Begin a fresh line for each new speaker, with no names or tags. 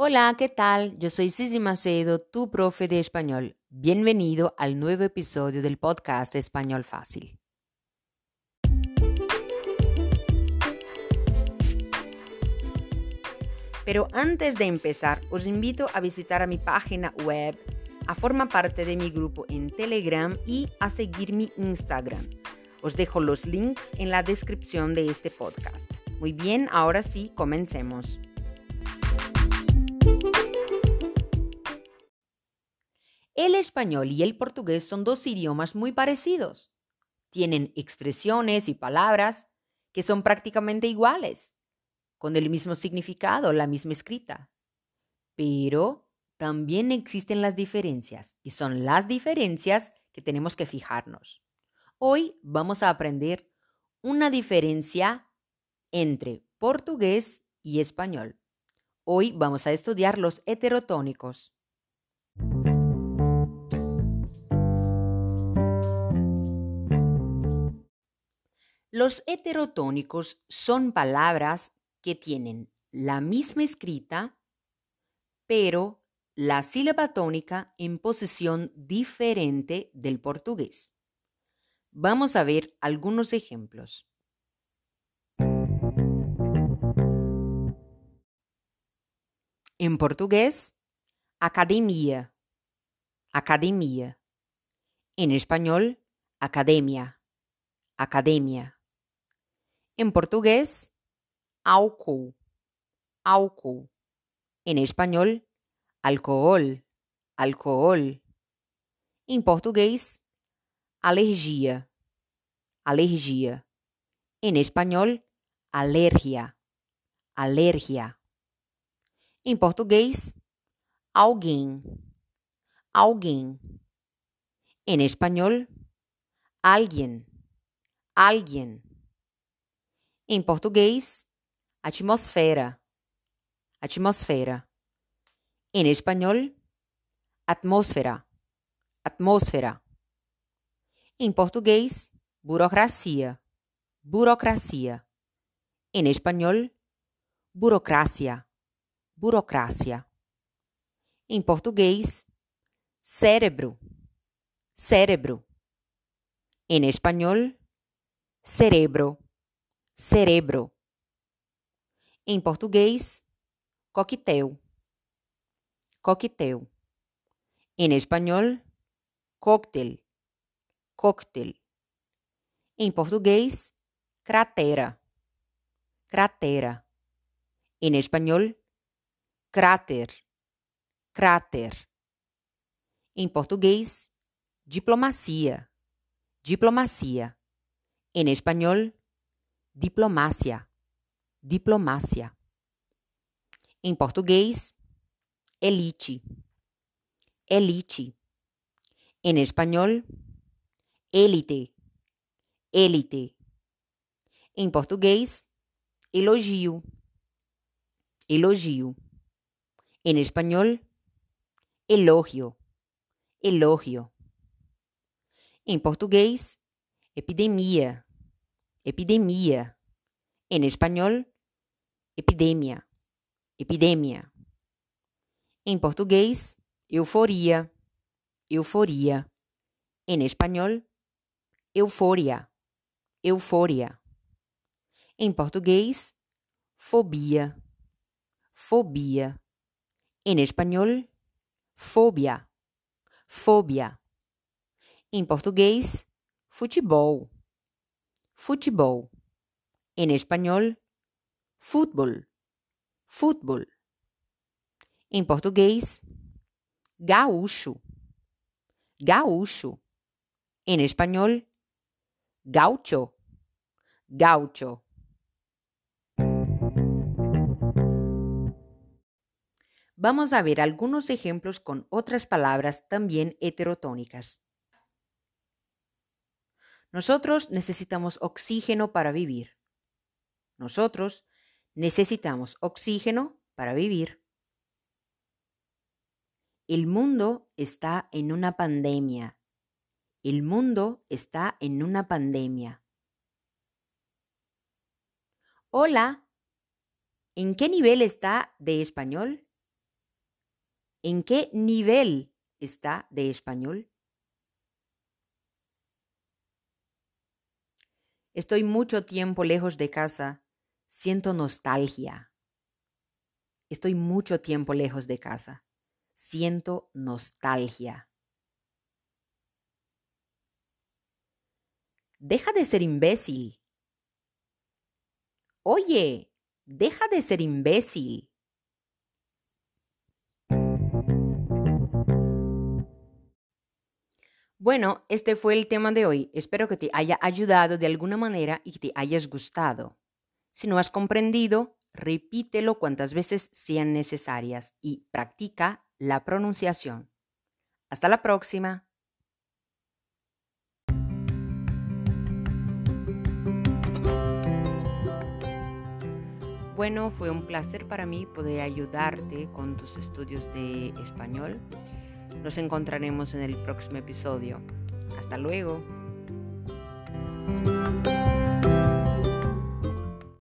Hola, ¿qué tal? Yo soy Sisi Macedo, tu profe de español. Bienvenido al nuevo episodio del podcast Español Fácil. Pero antes de empezar, os invito a visitar a mi página web, a formar parte de mi grupo en Telegram y a seguir mi Instagram. Os dejo los links en la descripción de este podcast. Muy bien, ahora sí, comencemos. El español y el portugués son dos idiomas muy parecidos. Tienen expresiones y palabras que son prácticamente iguales, con el mismo significado, la misma escrita. Pero también existen las diferencias y son las diferencias que tenemos que fijarnos. Hoy vamos a aprender una diferencia entre portugués y español. Hoy vamos a estudiar los heterotónicos. Los heterotónicos son palabras que tienen la misma escrita, pero la sílaba tónica en posición diferente del portugués. Vamos a ver algunos ejemplos. En portugués, academia, academia. En español, academia, academia. En portugués, álcool, álcool. En español, alcohol, alcohol. Em português, alergia, alergia. Em espanhol, alergia, alergia. Em português, alguém, alguém. Em espanhol, alguien, alguien. Em português, atmosfera, atmosfera. Em espanhol, atmosfera, atmosfera. Em português, burocracia, burocracia. Em espanhol, burocracia, burocracia. Em português, cérebro, cérebro. Em espanhol, cerebro cerebro. Em português, coquetel. Coquetel. Em espanhol, cóctel. Cóctel. Em português, cratera. Cratera. Em espanhol, cráter. Cráter. Em português, diplomacia. Diplomacia. Em espanhol, diplomácia, diplomácia. Em português, elite, elite. Em espanhol, élite, élite. Em português, elogio, elogio. Em espanhol, elogio, elogio. Em português, epidemia, epidemia. En español, epidemia, epidemia. En portugués, euforia, euforia. En español, euforia, euforia. Em português, fobia, fobia. Em espanhol, fobia, fobia. Em português, futebol, futebol. En español, fútbol, fútbol. En portugués, gaúcho, gaúcho. En español, gaucho, gaucho. Vamos a ver algunos ejemplos con otras palabras también heterotónicas. Nosotros necesitamos oxígeno para vivir. Nosotros necesitamos oxígeno para vivir. El mundo está en una pandemia. El mundo está en una pandemia. Hola, ¿en qué nivel está de español? ¿En qué nivel está de español? Estoy mucho tiempo lejos de casa. Siento nostalgia. Estoy mucho tiempo lejos de casa. Siento nostalgia. Deja de ser imbécil. Oye, deja de ser imbécil. Bueno, este fue el tema de hoy. Espero que te haya ayudado de alguna manera y que te hayas gustado. Si no has comprendido, repítelo cuantas veces sean necesarias y practica la pronunciación. Hasta la próxima. Bueno, fue un placer para mí poder ayudarte con tus estudios de español. Nos encontraremos en el próximo episodio. Hasta luego.